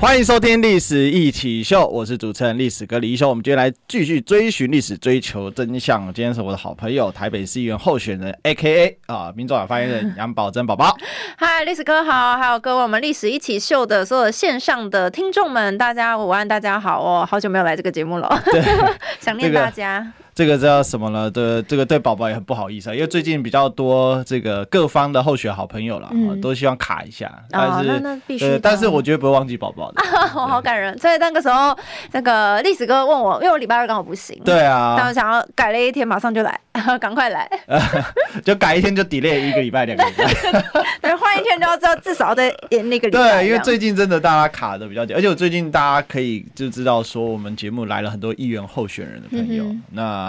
欢迎收听《历史一起秀》，我是主持人历史哥李义修。我们今天来继续追寻历史，追求真相。今天是我的好朋友台北市议员候选人，A.K.A. 啊，民众党发言人杨宝珍 宝宝。嗨，历史哥好，还有各位我们《历史一起秀》的所有线上的听众们，大家午安，大家好哦，好久没有来这个节目了，想念大家。这个这个叫什么了？对，这个对宝宝也很不好意思啊，因为最近比较多这个各方的候选好朋友了，嗯、都希望卡一下。但是，哦、那那必须呃，但是我觉得不会忘记宝宝的。我好感人。所以那个时候，那个历史哥问我，因为我礼拜二刚好不行。对啊。但我想要改了一天，马上就来，赶快来。就改一天就 delay 一个礼拜、两个礼拜。对，换一天就要知道至少要在那个礼拜。对，因为最近真的大家卡的比较紧，而且我最近大家可以就知道说，我们节目来了很多议员候选人的朋友，嗯、那。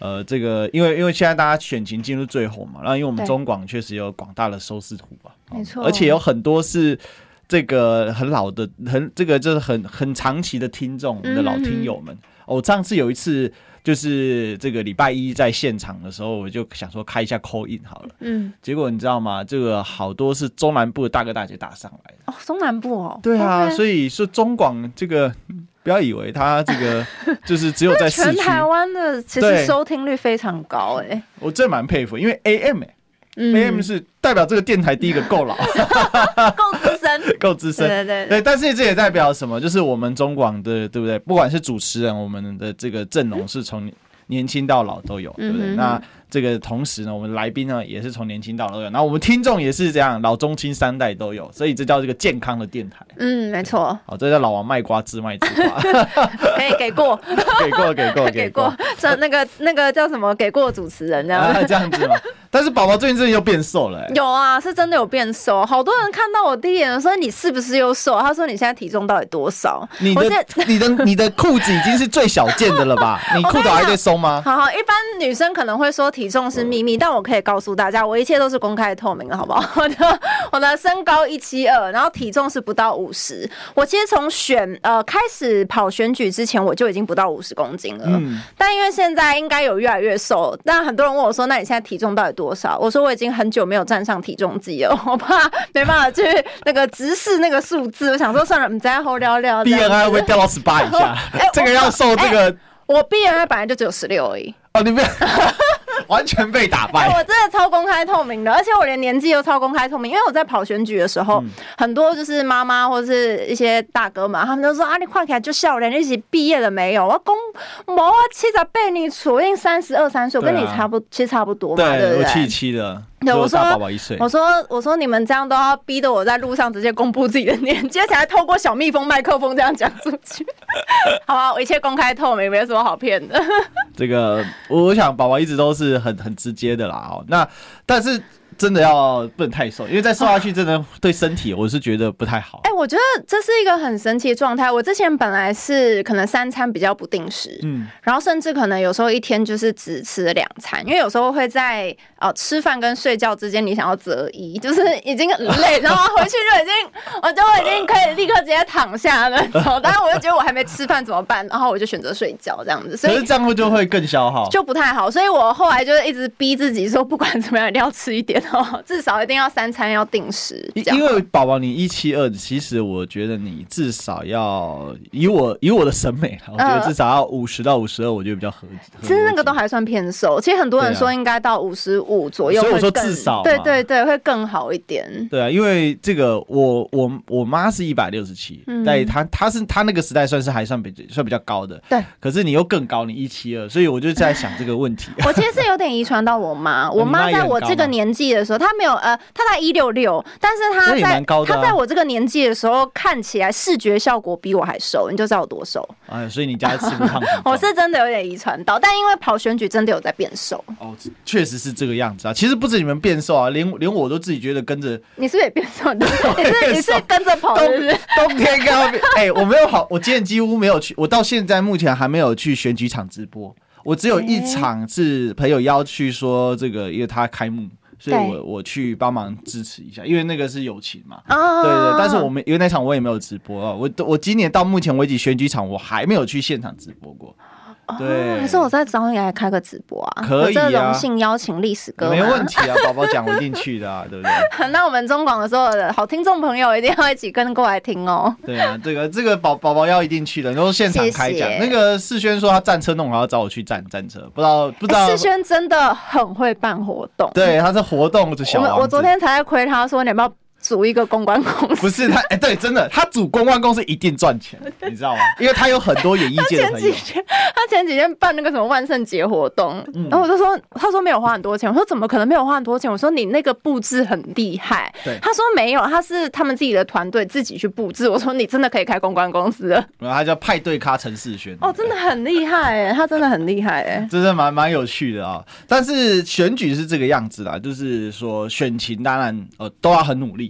呃，这个因为因为现在大家选情进入最后嘛，然后因为我们中广确实有广大的收视图吧，没错，而且有很多是这个很老的、很这个就是很很长期的听众，我们的老听友们。我、嗯哦、上次有一次就是这个礼拜一在现场的时候，我就想说开一下 call in 好了，嗯，结果你知道吗？这个好多是中南部的大哥大姐打上来的。哦，中南部哦，对啊，Okay. 所以说中广这个。不要以为他这个 就是只有在，全台湾的其实收听率非常高哎、欸，我真蛮佩服，因为 AM 哎、欸。嗯、AM 是代表这个电台第一个够老，够资深，够资深，对对对，对，但是这也代表什么？就是我们中广的对不对？不管是主持人，我们的这个阵容是从年轻到老都有，对不对？嗯、哼哼那。这个同时呢，我们来宾呢也是从年轻到老都有，然后我们听众也是这样，老中青三代都有，所以这叫这个健康的电台。嗯，没错。好，这叫老王卖瓜，自卖自夸。可以给过，给过，给过，给过。这那个那个叫什么？给过主持人这样、啊、这样子吗？但是宝宝最近真的又变瘦了、欸。有啊，是真的有变瘦。好多人看到我第一眼说，你是不是又瘦？他说你现在体重到底多少？你的 你的你的裤子已经是最小件的了吧？你裤头还在松吗？好好，一般女生可能会说体重是秘密。但我可以告诉大家，我一切都是公开透明的，好不好？我 的我的身高一七二，然后体重是不到五十。我其实从选呃开始跑选举之前，我就已经不到五十公斤了。嗯。但因为现在应该有越来越瘦，但很多人问我说：“那你现在体重到底多少？”我说：“我已经很久没有站上体重机了，我怕没办法去那个直视那个数字。我想说算了，我们再后聊聊。B N I 会掉到十八以下？欸、这个要瘦这个。欸、我 B N I 本来就只有十六而已。哦，你不要。完全被打败、欸！我真的超公开透明的，而且我连年纪都超公开透明，因为我在跑选举的时候，嗯、很多就是妈妈或者是一些大哥们，他们都说啊，你快起来就笑脸，你一起毕业了没有？我公我啊，七十被，你处应三十二三岁，我跟你差不，其实差不多嘛，对，对不对？我七七的。对，我说，我说，我说，你们这样都要逼得我在路上直接公布自己的年纪，才透过小蜜蜂麦克风这样讲出去。好吧，我一切公开透明，没有什么好骗的。这个，我想宝宝一直都是很很直接的啦。哦，那但是。真的要不能太瘦，因为再瘦下去真的对身体我是觉得不太好。哎、欸，我觉得这是一个很神奇的状态。我之前本来是可能三餐比较不定时，嗯，然后甚至可能有时候一天就是只吃两餐，因为有时候会在呃吃饭跟睡觉之间，你想要择一，就是已经很累，然后回去就已经我就已经可以立刻直接躺下了。当然我就觉得我还没吃饭怎么办？然后我就选择睡觉这样子。所以可是这样会就会更消耗，就不太好。所以我后来就是一直逼自己说，不管怎么样一定要吃一点。哦，至少一定要三餐要定时。因为宝宝你一七二，其实我觉得你至少要以我以我的审美，我觉得至少要五十到五十二，我觉得比较合理。其实那个都还算偏瘦，其实很多人说应该到五十五左右。所以我说至少，对对对，会更好一点。对啊，因为这个我我我妈是一百六十七，但她她是她那个时代算是还算比算比较高的。对，可是你又更高，你一七二，所以我就在想这个问题。我其实是有点遗传到我妈，我妈在我这个年纪的时候，他没有呃，他才一六六，但是他在他在我这个年纪的时候，看起来视觉效果比我还瘦，你就知道我多瘦。哎，所以你家吃不 胖。我是真的有点遗传到，但因为跑选举真的有在变瘦。哦，确实是这个样子啊。其实不止你们变瘦啊，连连我都自己觉得跟着。你是不是也变瘦？你是 你是跟着跑，是不是？冬天跟他变。哎，我没有跑，我今天几乎没有去，我到现在目前还没有去选举场直播，我只有一场是朋友邀去说这个，因为他开幕。所以我我去帮忙支持一下，因为那个是友情嘛。啊，对对，但是我们因为那场我也没有直播啊，我我今年到目前为止选举场我还没有去现场直播过。对，还是我再找你来开个直播啊？可以啊，荣幸邀请历史哥，没问题啊，宝宝讲我一定去的啊，对不对？那我们中广的所有的好听众朋友一定要一起跟过来听哦。对啊，这个这个宝宝宝要一定去的，然后现场开讲。那个世轩说他战车弄好要找我去战战车，不知道不知道。世轩真的很会办活动，对，他是活动的小王。我昨天才在亏他说你要不要。组一个公关公司，不是他哎、欸，对，真的，他组公关公司一定赚钱，你知道吗？因为他有很多演艺界的朋友。他前几天，他前几天办那个什么万圣节活动，嗯、然后我就说，他说没有花很多钱，我说怎么可能没有花很多钱？我说你那个布置很厉害，对，他说没有，他是他们自己的团队自己去布置。我说你真的可以开公关公司了，然后他叫派对咖陈世轩，哦，真的很厉害哎，他真的很厉害哎，真的蛮蛮有趣的啊。但是选举是这个样子啦，就是说选情当然呃都要很努力。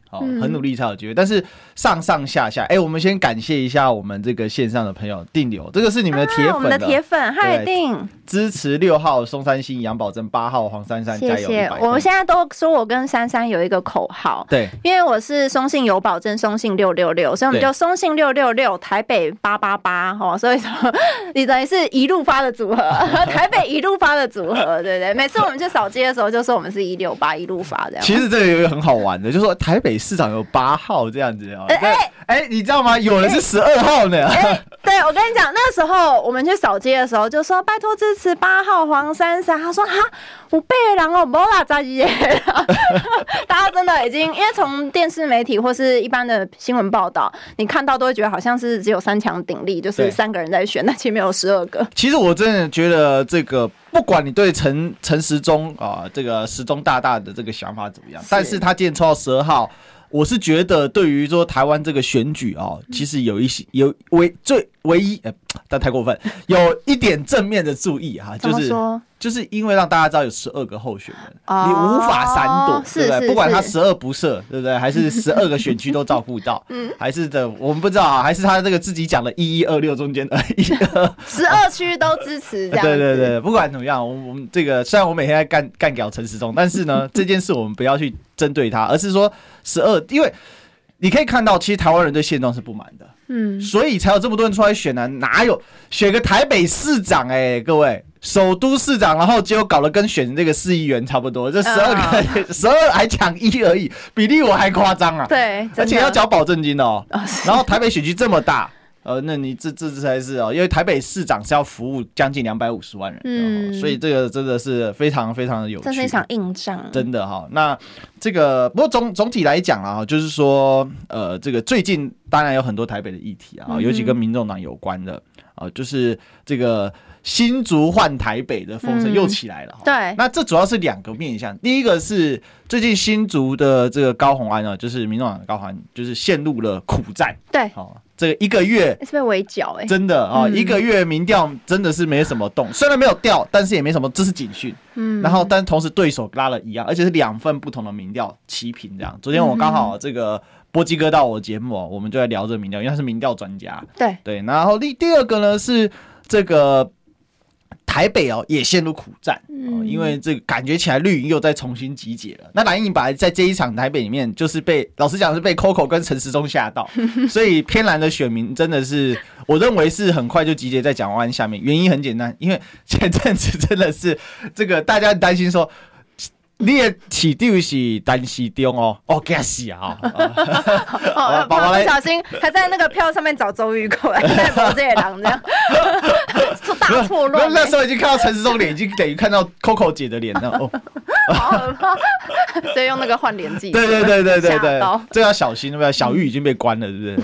哦，很努力才有机会，但是上上下下，哎、欸，我们先感谢一下我们这个线上的朋友定流，这个是你们的铁粉的、啊，我们的铁粉，嗨定支持六号松山新杨宝珍，八号黄珊珊，加油！谢谢。我们现在都说我跟珊珊有一个口号，对，因为我是松信有保证，松信六六六，所以我们就松信六六六，台北八八八，哦，所以说你等于是一路发的组合，台北一路发的组合，对不对？每次我们去扫街的时候，就说我们是一六八一路发这样。其实这个有一个很好玩的，就是说台北。市场有八号这样子哦，哎哎哎，你知道吗？有人是十二号呢。对，我跟你讲，那时候我们去扫街的时候，就说拜托支持八号黄珊珊。他说哈，我背狼哦，没啦，扎耶。大家真的已经，因为从电视媒体或是一般的新闻报道，你看到都会觉得好像是只有三强鼎立，就是三个人在选，那前面有十二个。其实我真的觉得这个。不管你对陈陈时中啊，这个时中大大的这个想法怎么样，但是他今天抽到十二号，我是觉得对于说台湾这个选举啊，其实有一些有为最唯一，呃，但太过分，有一点正面的注意哈，就是。就是因为让大家知道有十二个候选人，哦、你无法闪躲，对不对？不管他十恶不赦，对不对？还是 十二个选区都照顾到，嗯，还是的，我们不知道啊，还是他这个自己讲的一一二六中间的一二十二区都支持这样。对对对，不管怎么样，我们我们这个虽然我每天在干干掉陈时中，但是呢，这件事我们不要去针对他，而是说十二，因为你可以看到，其实台湾人对现状是不满的，嗯，所以才有这么多人出来选呢、啊。哪有选个台北市长、欸？哎，各位。首都市长，然后结果搞得跟选这个市议员差不多，这十二个 十二、uh, 还抢一而已，比例我还夸张啊！对，而且要缴保证金哦。然后台北选区这么大，呃，那你这这这才是哦，因为台北市长是要服务将近两百五十万人，嗯，所以这个真的是非常非常的有趣，这是一场硬仗，真的哈。那这个不过总总体来讲啊，就是说，呃，这个最近当然有很多台北的议题啊，尤其跟民众党有关的啊，就是这个。新竹换台北的风声又起来了，嗯，对，那这主要是两个面向，第一个是最近新竹的这个高虹安啊，就是民众党的高虹安，就是陷入了苦战，对，哦，这个一个月是被围剿，哎，真的啊，一个月民调真的是没什么动，虽然没有掉，但是也没什么，这是警讯，嗯，然后但同时对手拉了一样，而且是两份不同的民调齐平这样。昨天我刚好这个波基哥到我节目，我们就在聊这个民调，因为他是民调专家，对。对，然后第第二个呢是这个。台北哦也陷入苦战，哦，因为这个感觉起来绿营又在重新集结了。那蓝营本来在这一场台北里面就是被老实讲是被 Coco 跟陈时中吓到，所以偏蓝的选民真的是我认为是很快就集结在蒋万安下面。原因很简单，因为前阵子真的是这个大家担心说。你的起丢是担心丢哦，哦，惊死啊！哦，不小心还在那个票上面找周玉蔻，在这些人这样，出大错乱。那时候已经看到陈世忠脸，已经等于看到 Coco 姐的脸了哦，好可怕！所以用那个换脸技，对对对对对对，这要小心，对不对？小玉已经被关了，是不是？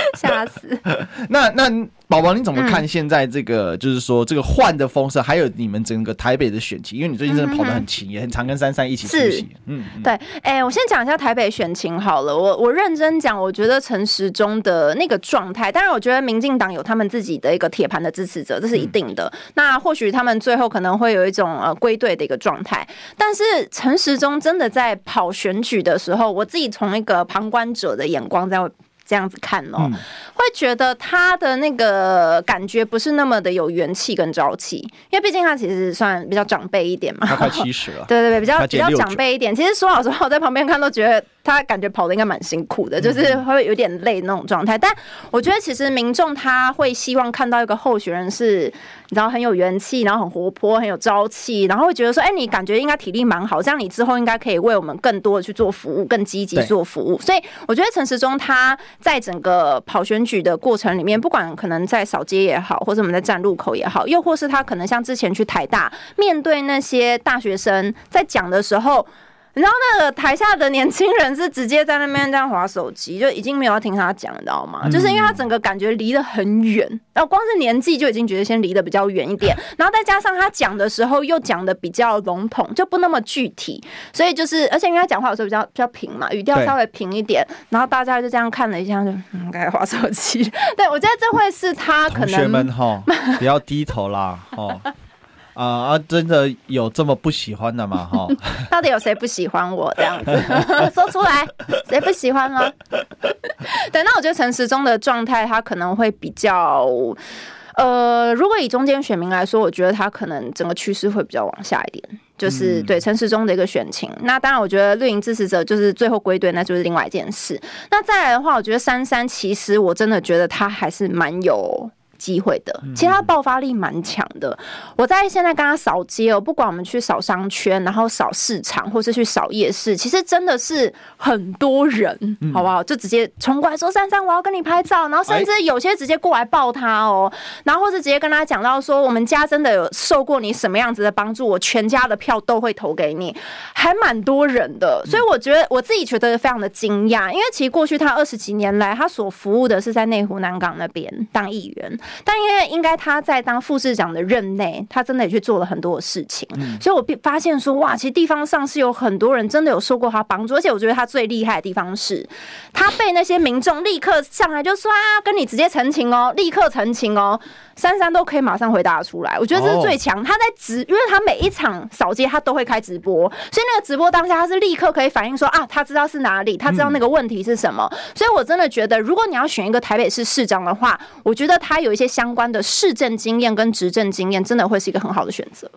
吓死！那那宝宝你怎么看现在这个？就是说这个换的风声，还有你们整个台北的选情，因为你最近真的跑得很勤，也很常跟珊珊一起出席。嗯，对。哎、欸，我先讲一下台北选情好了。我我认真讲，我觉得陈时中的那个状态，当然我觉得民进党有他们自己的一个铁盘的支持者，这是一定的。那或许他们最后可能会有一种呃归队的一个状态，但是陈时中真的在跑选举的时候，我自己从一个旁观者的眼光在。这样子看哦，嗯、会觉得他的那个感觉不是那么的有元气跟朝气，因为毕竟他其实算比较长辈一点嘛，他快七十了，对对对，比较比较长辈一点。其实说老实话，我在旁边看都觉得他感觉跑的应该蛮辛苦的，就是会有点累那种状态。嗯、但我觉得其实民众他会希望看到一个候选人是，你知道很有元气，然后很活泼，很有朝气，然后会觉得说，哎，你感觉应该体力蛮好，这样你之后应该可以为我们更多的去做服务，更积极做服务。所以我觉得陈时中他。在整个跑选举的过程里面，不管可能在扫街也好，或者我们在站路口也好，又或是他可能像之前去台大，面对那些大学生在讲的时候。然后那个台下的年轻人是直接在那边这样划手机，就已经没有要听他讲，你知道吗？就是因为他整个感觉离得很远，然后光是年纪就已经觉得先离得比较远一点，然后再加上他讲的时候又讲的比较笼统，就不那么具体，所以就是而且因为他讲话有时候比较比较平嘛，语调稍微平一点，然后大家就这样看了一下，就嗯，该划手机。对，我觉得这会是他可能同学们哈，不要低头啦，哈。啊啊！真的有这么不喜欢的吗？哈，到底有谁不喜欢我这样子？说出来，谁不喜欢吗？对，那我觉得陈时中的状态，他可能会比较，呃，如果以中间选民来说，我觉得他可能整个趋势会比较往下一点，就是、嗯、对陈时中的一个选情。那当然，我觉得绿营支持者就是最后归队，那就是另外一件事。那再来的话，我觉得珊珊其实我真的觉得他还是蛮有。机会的，其实他爆发力蛮强的。我在现在跟他扫街哦，不管我们去扫商圈，然后扫市场，或是去扫夜市，其实真的是很多人，好不好？就直接冲过来说：“珊珊，我要跟你拍照。”然后甚至有些直接过来抱他哦，然后或是直接跟他讲到说：“我们家真的有受过你什么样子的帮助，我全家的票都会投给你。”还蛮多人的，所以我觉得我自己觉得非常的惊讶，因为其实过去他二十几年来，他所服务的是在内湖南港那边当议员。但因为应该他在当副市长的任内，他真的也去做了很多的事情，嗯、所以我发现说哇，其实地方上是有很多人真的有受过他帮助，而且我觉得他最厉害的地方是，他被那些民众立刻上来就说啊，跟你直接澄清哦，立刻澄清哦。珊珊都可以马上回答出来，我觉得这是最强。Oh. 他在直，因为他每一场扫街他都会开直播，所以那个直播当下他是立刻可以反映说啊，他知道是哪里，他知道那个问题是什么。嗯、所以我真的觉得，如果你要选一个台北市市长的话，我觉得他有一些相关的市政经验跟执政经验，真的会是一个很好的选择。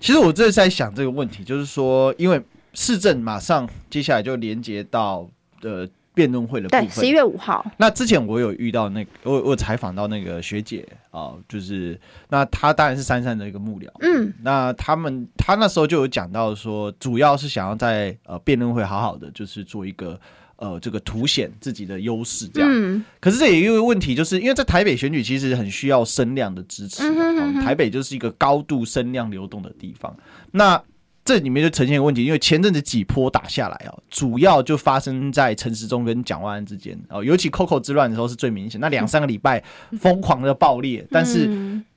其实我这是在想这个问题，就是说，因为市政马上接下来就连接到的。辩论会的部分，对，十一月五号。那之前我有遇到那个，我我采访到那个学姐啊，就是那她当然是珊珊的一个幕僚，嗯，那他们他那时候就有讲到说，主要是想要在呃辩论会好好的，就是做一个呃这个凸显自己的优势这样。嗯，可是这也有一个问题，就是因为在台北选举其实很需要声量的支持，嗯哼哼哼，台北就是一个高度声量流动的地方。那这里面就呈现一个问题，因为前阵子几波打下来哦，主要就发生在陈时中跟蒋万安之间哦，尤其 Coco 之乱的时候是最明显。那两三个礼拜疯狂的爆裂，但是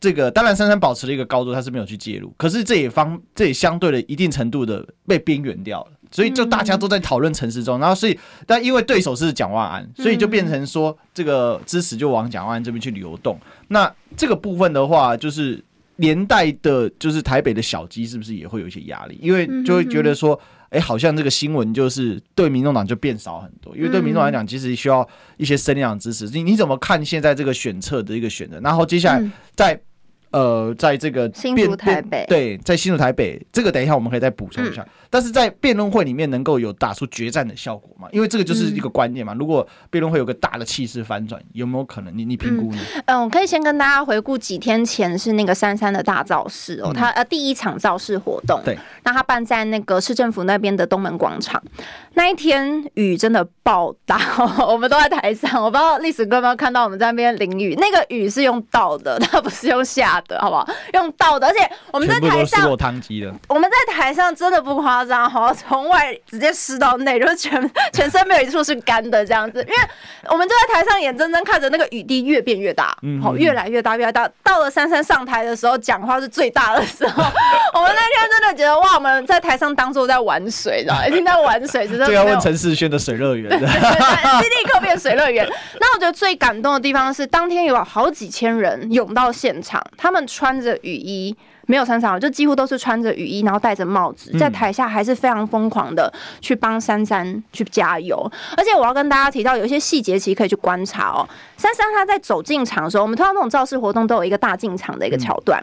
这个当然珊珊保持了一个高度，他是没有去介入。可是这也方这也相对的一定程度的被边缘掉了，所以就大家都在讨论陈时中，然后所以但因为对手是蒋万安，所以就变成说这个支持就往蒋万安这边去流动。那这个部分的话，就是。连带的，就是台北的小鸡是不是也会有一些压力？因为就会觉得说，哎、欸，好像这个新闻就是对民众党就变少很多。因为对民众党来讲，其实需要一些声量支持。你你怎么看现在这个选策的一个选择？然后接下来在。呃，在这个新竹台北，对，在新竹台北，这个等一下我们可以再补充一下。嗯、但是在辩论会里面能够有打出决战的效果吗？因为这个就是一个关键嘛。嗯、如果辩论会有个大的气势反转，有没有可能？你你评估呢？嗯，我可以先跟大家回顾几天前是那个三三的大造势哦，他呃第一场造势活动，对，那他办在那个市政府那边的东门广场。那一天雨真的暴大，我们都在台上，我不知道历史哥有没有看到我们在那边淋雨，那个雨是用倒的，它不是用下的。的好不好？用倒的，而且我们在台上，我们在台上真的不夸张，好，从外直接湿到内，就是全 全身没有一处是干的这样子。因为我们就在台上眼睁睁看着那个雨滴越变越大，好，越来越大，越来越大。到了珊珊上台的时候，讲话是最大的时候。我们那天真的觉得哇，我们在台上当做在玩水，知道吗？一定在玩水，真的。就要问陈世轩的水乐园，立刻变水乐园。那我觉得最感动的地方是，当天有好几千人涌到现场，他们。穿着雨衣，没有穿长，就几乎都是穿着雨衣，然后戴着帽子，在台下还是非常疯狂的去帮珊珊去加油。而且我要跟大家提到，有一些细节其实可以去观察哦。珊珊她在走进场的时候，我们通常那种造势活动都有一个大进场的一个桥段。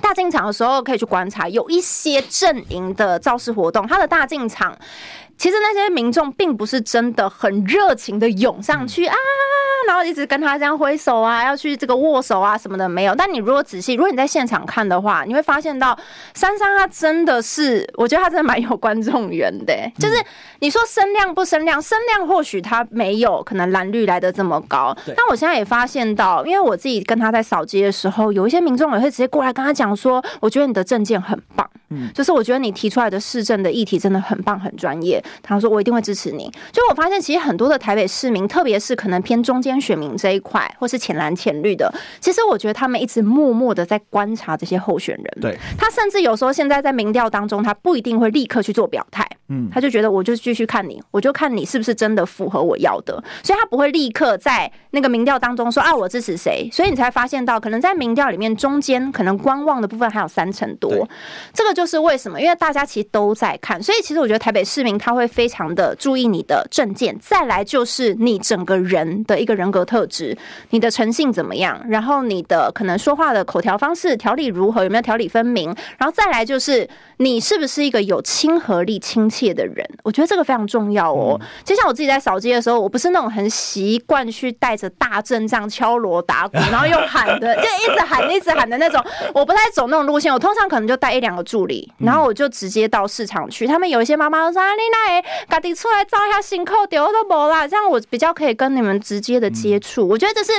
大进场的时候可以去观察，有一些阵营的造势活动，它的大进场。其实那些民众并不是真的很热情的涌上去啊，然后一直跟他这样挥手啊，要去这个握手啊什么的没有。但你如果仔细，如果你在现场看的话，你会发现到珊珊她真的是，我觉得她真的蛮有观众缘的。就是你说声量不声量，声量或许他没有可能蓝绿来的这么高，但我现在也发现到，因为我自己跟她在扫街的时候，有一些民众也会直接过来跟她讲说，我觉得你的证件很棒。嗯，就是我觉得你提出来的市政的议题真的很棒，很专业。他说我一定会支持你。就我发现，其实很多的台北市民，特别是可能偏中间选民这一块，或是浅蓝浅绿的，其实我觉得他们一直默默的在观察这些候选人。对，他甚至有时候现在在民调当中，他不一定会立刻去做表态。嗯，他就觉得我就继续看你，我就看你是不是真的符合我要的，所以他不会立刻在那个民调当中说啊，我支持谁。所以你才发现到，可能在民调里面中间可能观望的部分还有三成多，这个。就是为什么？因为大家其实都在看，所以其实我觉得台北市民他会非常的注意你的证件。再来就是你整个人的一个人格特质，你的诚信怎么样？然后你的可能说话的口条方式、条理如何？有没有条理分明？然后再来就是你是不是一个有亲和力、亲切的人？我觉得这个非常重要哦。就像我自己在扫街的时候，我不是那种很习惯去带着大阵仗敲锣打鼓，然后又喊的，就一直喊、一直喊的那种。我不太走那种路线，我通常可能就带一两个助理。然后我就直接到市场去。他们有一些妈妈说：“啊，你来，赶紧出来照一下新扣，丢都没啦。”这样我比较可以跟你们直接的接触。我觉得这是。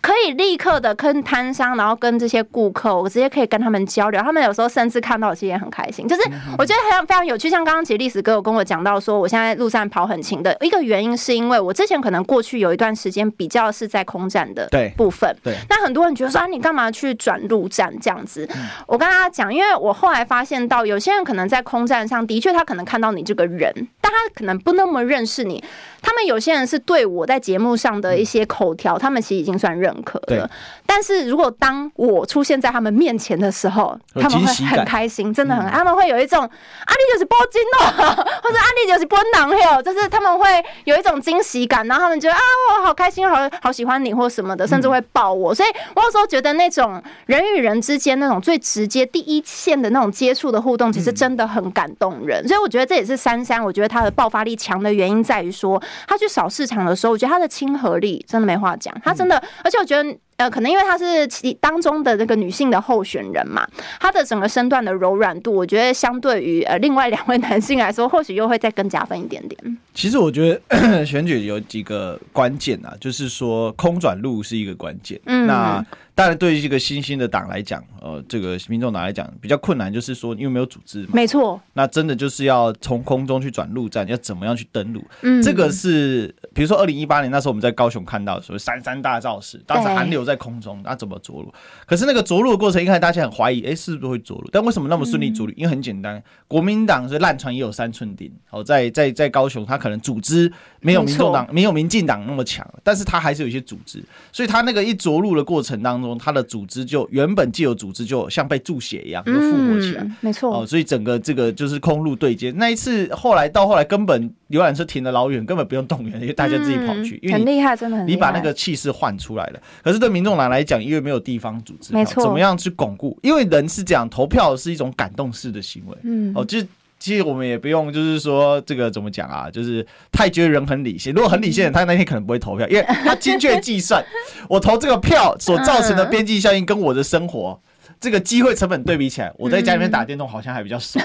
可以立刻的跟摊商，然后跟这些顾客，我直接可以跟他们交流。他们有时候甚至看到我其实也很开心。就是我觉得非常非常有趣。像刚刚其实历史哥有跟我讲到说，我现在路上跑很勤的一个原因，是因为我之前可能过去有一段时间比较是在空战的部分。对。对，那很多人觉得说啊，你干嘛去转陆战这样子？我跟大家讲，因为我后来发现到有些人可能在空战上的确他可能看到你这个人，但他可能不那么认识你。他们有些人是对我在节目上的一些口条，他们其实已经算认可的。但是如果当我出现在他们面前的时候，他们会很开心，真的很，他们会有一种啊，你就是波金哦，或者啊，你就是波囊哟，就是他们会有一种惊喜感，然后他们觉得啊，我好开心，好好喜欢你或什么的，甚至会抱我。所以我有时候觉得那种人与人之间那种最直接、第一线的那种接触的互动，其实真的很感动人。所以我觉得这也是珊珊，我觉得她的爆发力强的原因在于说。她去扫市场的时候，我觉得她的亲和力真的没话讲。她真的，而且就觉得，呃，可能因为她是其当中的那个女性的候选人嘛，她的整个身段的柔软度，我觉得相对于呃另外两位男性来说，或许又会再更加分一点点。其实我觉得 选举有几个关键啊，就是说空转路是一个关键。嗯，那。当然，对于这个新兴的党来讲，呃，这个民众党来讲比较困难，就是说因为没有组织嘛。没错。那真的就是要从空中去转陆战，要怎么样去登陆？嗯，这个是比如说二零一八年那时候我们在高雄看到所谓三三大造势，当时韩流在空中，那怎么着陆？可是那个着陆的过程，一开始大家很怀疑，哎，是不是会着陆？但为什么那么顺利着陆？因为很简单，国民党是烂船也有三寸钉。哦，在在在高雄，他可能组织没有民众党、没有民进党那么强，但是他还是有一些组织，所以他那个一着陆的过程当中。他的组织就原本既有组织，就像被注血一样，就复活起来。嗯、没错哦，所以整个这个就是空陆对接。那一次后来到后来，根本游览车停的老远，根本不用动员，因为大家自己跑去。嗯、因为很厉害，真的很厉害。你把那个气势换出来了。可是对民众党来讲，因为没有地方组织，没错，怎么样去巩固？因为人是这样，投票是一种感动式的行为。嗯，哦，就。其实我们也不用，就是说这个怎么讲啊？就是太觉得人很理性。如果很理性的，他那天可能不会投票，因为他精确计算，我投这个票所造成的边际效应跟我的生活这个机会成本对比起来，我在家里面打电动好像还比较少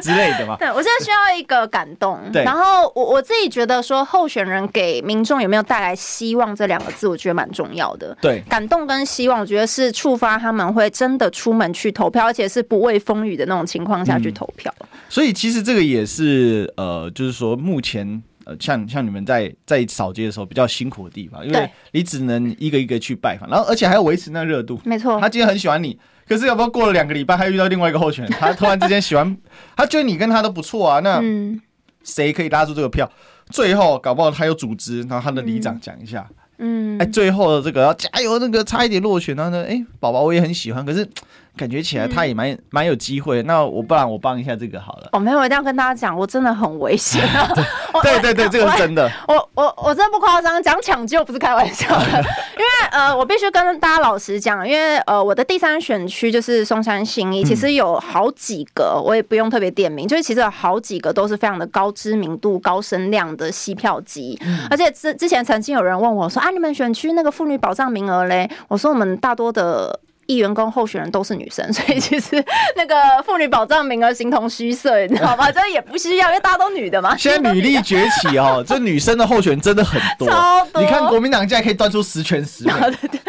之类的嘛。对，我现在需要一个感动。对，然后我我自己觉得说，候选人给民众有没有带来希望这两个字，我觉得蛮重要的。对，感动跟希望，我觉得是触发他们会真的出门去投票，而且是不畏风雨的那种情况下去投票。嗯所以其实这个也是呃，就是说目前呃，像像你们在在扫街的时候比较辛苦的地方，因为你只能一个一个去拜访，然后而且还要维持那热度。没错，他今天很喜欢你，可是要不要过了两个礼拜，他遇到另外一个候选人，他突然之间喜欢，他觉得你跟他都不错啊，那谁可以拉住这个票？最后搞不好他有组织，然后他的里长讲一下。嗯，哎，最后的这个要加油，那个差一点落选，然后呢，哎，宝宝我也很喜欢，可是感觉起来他也蛮蛮、嗯、有机会。那我不然我帮一下这个好了。哦，没有，我一定要跟大家讲，我真的很危险。对对对，这个是真的。我我我，我真的不夸张，讲抢救不是开玩笑的。因为呃，我必须跟大家老实讲，因为呃，我的第三选区就是松山新一，其实有好几个，我也不用特别点名，就是其实有好几个都是非常的高知名度、高声量的吸票机。嗯、而且之之前曾经有人问我说：“啊，你们选区那个妇女保障名额嘞？”我说：“我们大多的。”议员跟候选人都是女生，所以其实那个妇女保障名额形同虚设，你知道吗？这也不需要，因为大家都女的嘛。现在女力崛起哦，这女生的候选人真的很多。超多。你看国民党现在可以端出十全十美，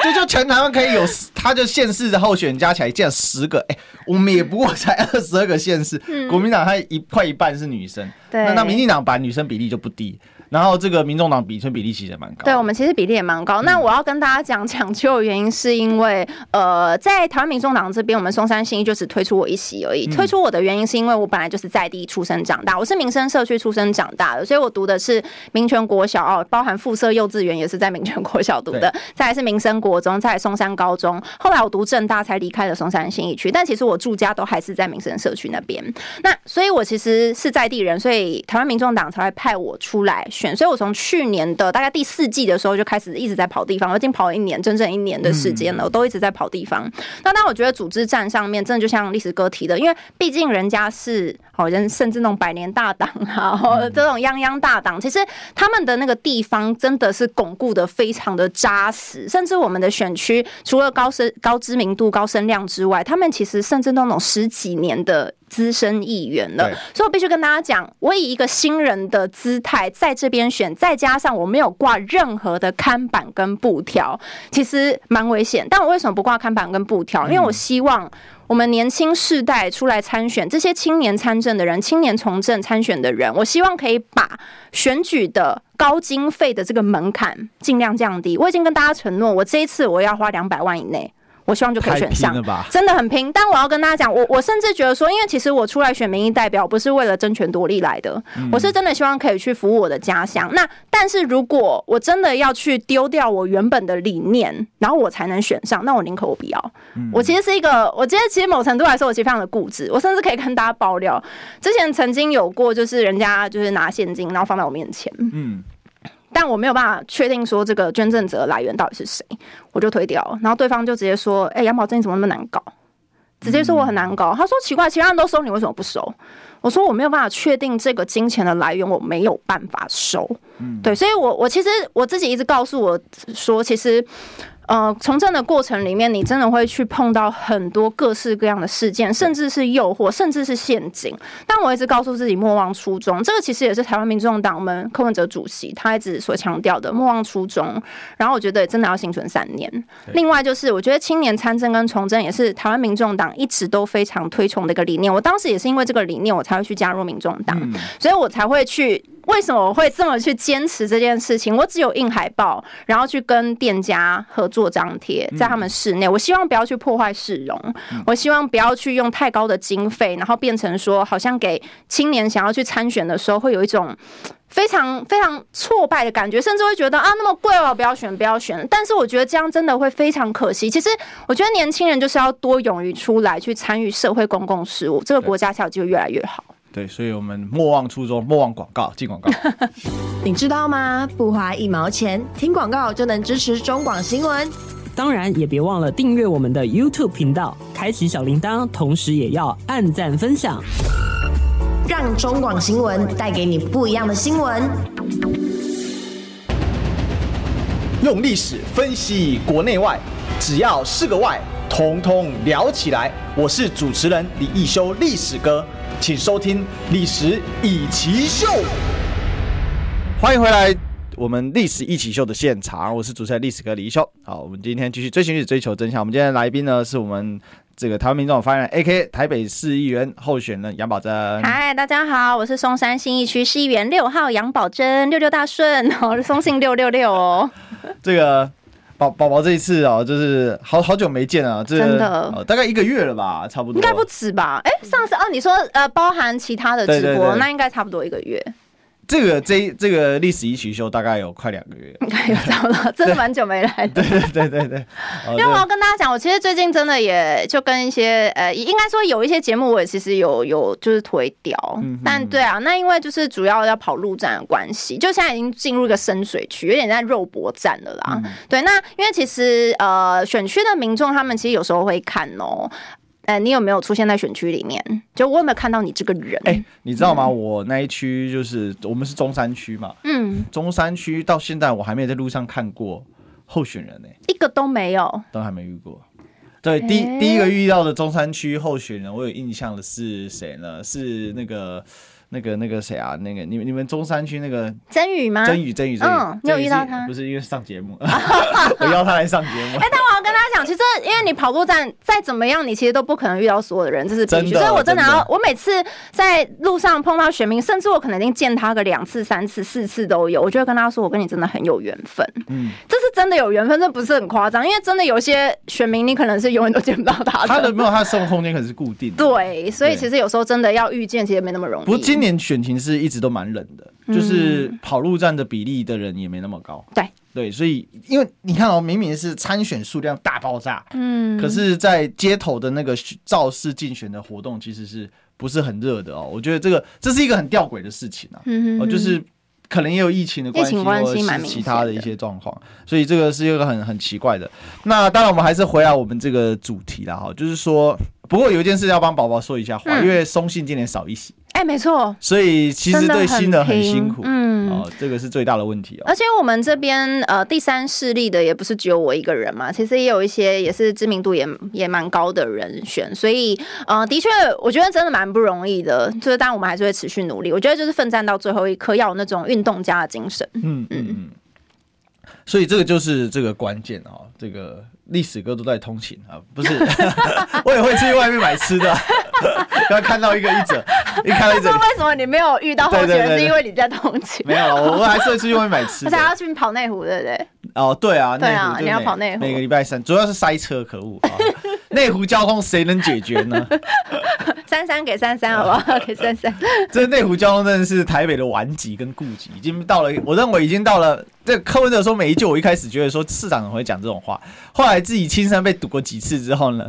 就就全台湾可以有，他就县市的候选人加起来竟然十个，哎、欸，我们也不过才二十二个县市，嗯、国民党他一快一半是女生，对那那民进党把女生比例就不低。然后这个民众党比村比例其实也蛮高，对我们其实比例也蛮高。那我要跟大家讲抢救的原因，是因为呃，在台湾民众党这边，我们松山新一就只推出我一席而已。推出我的原因是因为我本来就是在地出生长大，我是民生社区出生长大的，所以我读的是民权国小哦，包含附设幼稚园也是在民权国小读的，再来是民生国中，再来松山高中，后来我读政大才离开了松山新一区，但其实我住家都还是在民生社区那边。那所以我其实是在地人，所以台湾民众党才会派我出来。选，所以我从去年的大概第四季的时候就开始一直在跑地方，我已经跑了一年，整整一年的时间了，我都一直在跑地方。那当我觉得组织战上面真的就像历史哥提的，因为毕竟人家是好人，甚至那种百年大党啊，这种泱泱大党，其实他们的那个地方真的是巩固的非常的扎实，甚至我们的选区除了高声高知名度、高声量之外，他们其实甚至那种十几年的。资深议员了，所以我必须跟大家讲，我以一个新人的姿态在这边选，再加上我没有挂任何的看板跟布条，其实蛮危险。但我为什么不挂看板跟布条？因为我希望我们年轻世代出来参选，这些青年参政的人、青年从政参选的人，我希望可以把选举的高经费的这个门槛尽量降低。我已经跟大家承诺，我这一次我要花两百万以内。我希望就可以选上，真的很拼。但我要跟大家讲，我我甚至觉得说，因为其实我出来选民意代表，不是为了争权夺利来的，嗯、我是真的希望可以去服务我的家乡。那但是如果我真的要去丢掉我原本的理念，然后我才能选上，那我宁可我不要。嗯、我其实是一个，我觉得其实某程度来说，我其实非常的固执。我甚至可以跟大家爆料，之前曾经有过，就是人家就是拿现金，然后放在我面前，嗯。但我没有办法确定说这个捐赠者来源到底是谁，我就推掉了。然后对方就直接说：“哎、欸，杨宝珍你怎么那么难搞？”直接说我很难搞。他说：“奇怪，其他人都收，你为什么不收？”我说：“我没有办法确定这个金钱的来源，我没有办法收。”对，所以我我其实我自己一直告诉我说，其实。呃，从政的过程里面，你真的会去碰到很多各式各样的事件，甚至是诱惑，甚至是陷阱。但我一直告诉自己莫忘初衷，这个其实也是台湾民众党我们柯文哲主席他一直所强调的莫忘初衷。然后我觉得真的要心存善念。另外就是，我觉得青年参政跟从政也是台湾民众党一直都非常推崇的一个理念。我当时也是因为这个理念，我才会去加入民众党，所以我才会去。为什么我会这么去坚持这件事情？我只有印海报，然后去跟店家合作张贴在他们室内。我希望不要去破坏市容，我希望不要去用太高的经费，然后变成说好像给青年想要去参选的时候会有一种非常非常挫败的感觉，甚至会觉得啊那么贵哦，不要选不要选。但是我觉得这样真的会非常可惜。其实我觉得年轻人就是要多勇于出来去参与社会公共事务，这个国家才有机会越来越好。对，所以我们莫忘初衷，莫忘广告，进广告。你知道吗？不花一毛钱，听广告就能支持中广新闻。当然，也别忘了订阅我们的 YouTube 频道，开启小铃铛，同时也要按赞分享，让中广新闻带给你不一样的新闻。用历史分析国内外，只要是个“外”，统统聊起来。我是主持人李易修，历史哥。请收听《历史易起秀》，欢迎回来，我们《历史一起秀》的现场，我是主持人历史哥李一修。好，我们今天继续追寻历史，追求真相。我们今天的来宾呢，是我们这个台湾民众党发言人，A.K.A. 台北市议员候选人杨宝珍。嗨，大家好，我是松山新义区市议员六号杨宝珍，六六大顺，哦，松信六六六哦。这个。宝宝宝这一次啊，就是好好久没见了，真的，大概一个月了吧，差不多。应该不止吧？哎，上次哦，你说呃，包含其他的直播，那应该差不多一个月。这个这这个历史一起修大概有快两个月，应该有找到，真的蛮久没来的。对对对对对，因为我要跟大家讲，我其实最近真的也就跟一些呃，应该说有一些节目，我也其实有有就是推掉。嗯、但对啊，那因为就是主要要跑路战的关系，就现在已经进入一个深水区，有点在肉搏战了啦。嗯、对，那因为其实呃，选区的民众他们其实有时候会看哦。哎，你有没有出现在选区里面？就我有没有看到你这个人？哎，你知道吗？嗯、我那一区就是我们是中山区嘛。嗯，中山区到现在我还没有在路上看过候选人呢、欸，一个都没有，都还没遇过。对，欸、第第一个遇到的中山区候选人，我有印象的是谁呢？是那个。那个那个谁啊？那个你们你们中山区那个曾宇吗？曾宇曾宇，嗯，你有遇到他？不是因为上节目，我邀他来上节目。哎，但我要跟大家讲，其实因为你跑步站再怎么样，你其实都不可能遇到所有的人，这是必须。所以我真的要，我每次在路上碰到选民，甚至我可能已经见他个两次、三次、四次都有，我就会跟他说，我跟你真的很有缘分。嗯，这是真的有缘分，这不是很夸张。因为真的有些选民，你可能是永远都见不到他的。他的没有，他的生活空间可能是固定的。对，所以其实有时候真的要遇见，其实没那么容易。不过今年选情是。一直都蛮冷的，就是跑路站的比例的人也没那么高。对对，所以因为你看哦，明明是参选数量大爆炸，嗯，可是，在街头的那个造势竞选的活动，其实是不是很热的哦？我觉得这个这是一个很吊诡的事情啊。嗯哼，就是可能也有疫情的关系，或者是其他的一些状况，所以这个是一个很很奇怪的。那当然，我们还是回来我们这个主题了哈，就是说，不过有一件事要帮宝宝说一下话，因为松信今年少一席。哎，没错，所以其实对新人很辛苦，嗯，哦，这个是最大的问题哦。而且我们这边呃，第三势力的也不是只有我一个人嘛，其实也有一些也是知名度也也蛮高的人选，所以呃，的确，我觉得真的蛮不容易的。就是当然我们还是会持续努力，我觉得就是奋战到最后一刻，要有那种运动家的精神。嗯嗯嗯。所以这个就是这个关键哦，这个。历史哥都在通勤啊，不是，我也会去外面买吃的。刚看到一个一者，一看到一者，为什么你没有遇到候选人？是因为你在通勤？没有，我 我还是会去外面买吃的。而且要去跑内湖，对不对？哦，对啊，对啊，你要跑内湖，每个礼拜三，主要是塞车，可恶啊！内湖交通谁能解决呢？三三给三三，好不好？给三三。这内湖交通真的是台北的顽疾跟痼疾，已经到了，我认为已经到了。这柯文哲说每一句，我一开始觉得说市长很会讲这种话，后来自己亲身被堵过几次之后呢，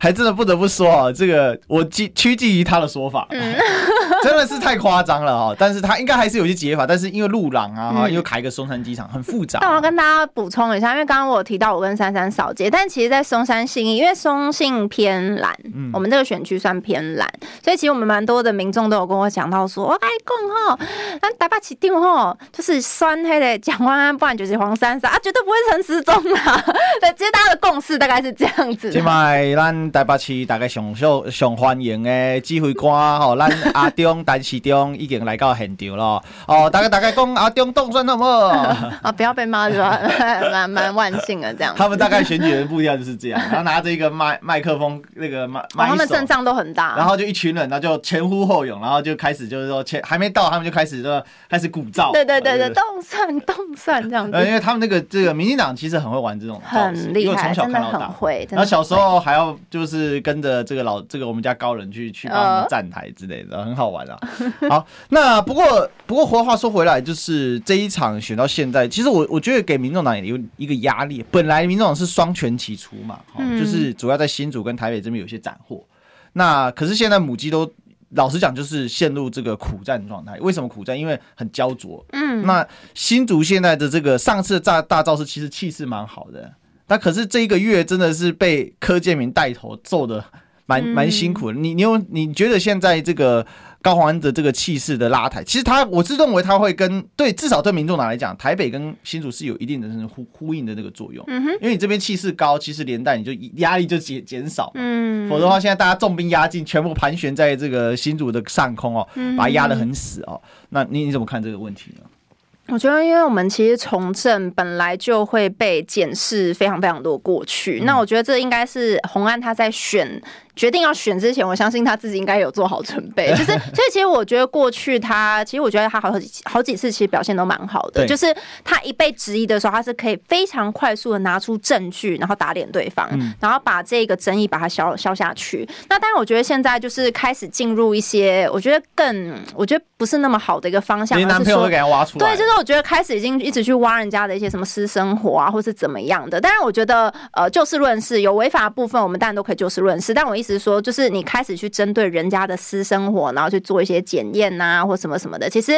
还真的不得不说啊，这个我屈趋近于他的说法，嗯、真的是太夸张了啊！但是他应该还是有些解法，但是因为路廊啊，又开一个松山机场，很复杂。那我要跟大家补充一下，因为刚刚我有提到我跟珊珊扫街，但其实，在松山信义，因为松信偏蓝，嗯、我们这个选区算偏蓝，所以其实我们蛮多的民众都有跟我讲到说，我爱讲吼，咱台北市长吼，就是酸黑的讲话。不然就是黄珊珊啊，绝对不会陈时中啊。对，其实大共识大概是这样子。今摆咱台北市大概上受上欢迎的指挥官吼，咱阿中陈市中已经来到现场了。哦，大概大概讲阿中动算好不好？啊，不要被骂是吧？蛮蛮万幸的这样。他们大概选举的步调就是这样，然后拿着一个麦麦克风，那个麦，他们阵仗都很大。然后就一群人，然后就前呼后拥，然后就开始就是说前还没到，他们就开始就开始鼓噪。对对对对，动算动算这样子。呃，因为他们那个这个民进党其实很会玩这种，很厉害，真的很会。然后小时候还要就是跟着这个老这个我们家高人去去帮他们站台之类的，很好玩啊。好，那不过不过话话说回来，就是这一场选到现在，其实我我觉得给民众党也有一个压力。本来民众党是双全齐出嘛，就是主要在新竹跟台北这边有些斩获。那可是现在母鸡都。老实讲，就是陷入这个苦战状态。为什么苦战？因为很焦灼。嗯，那新竹现在的这个上次的大大造势，其实气势蛮好的。但可是这一个月真的是被柯建明带头揍的蛮蛮辛苦的。你你有你觉得现在这个？高虹安的这个气势的拉抬，其实他我是认为他会跟对至少对民众党来讲，台北跟新竹是有一定的呼呼应的这个作用。嗯哼，因为你这边气势高，其实连带你就压力就减减少。嗯，否则的话，现在大家重兵压境，全部盘旋在这个新竹的上空哦，把它压得很死哦。那你你怎么看这个问题呢？我觉得，因为我们其实从政本来就会被检视非常非常多过去，嗯、那我觉得这应该是洪安他在选决定要选之前，我相信他自己应该有做好准备。就是，所以其实我觉得过去他，其实我觉得他好几好几次其实表现都蛮好的。就是他一被质疑的时候，他是可以非常快速的拿出证据，然后打脸对方，然后把这个争议把它消消下去。那当然，我觉得现在就是开始进入一些，我觉得更，我觉得不是那么好的一个方向。你男朋友会给他挖出来？对，就是我觉得开始已经一直去挖人家的一些什么私生活啊，或是怎么样的。当然，我觉得呃，就事论事，有违法的部分，我们当然都可以就事论事。但我意思是说，就是你开始去针对人家的私生活，然后去做一些检验呐，或什么什么的。其实，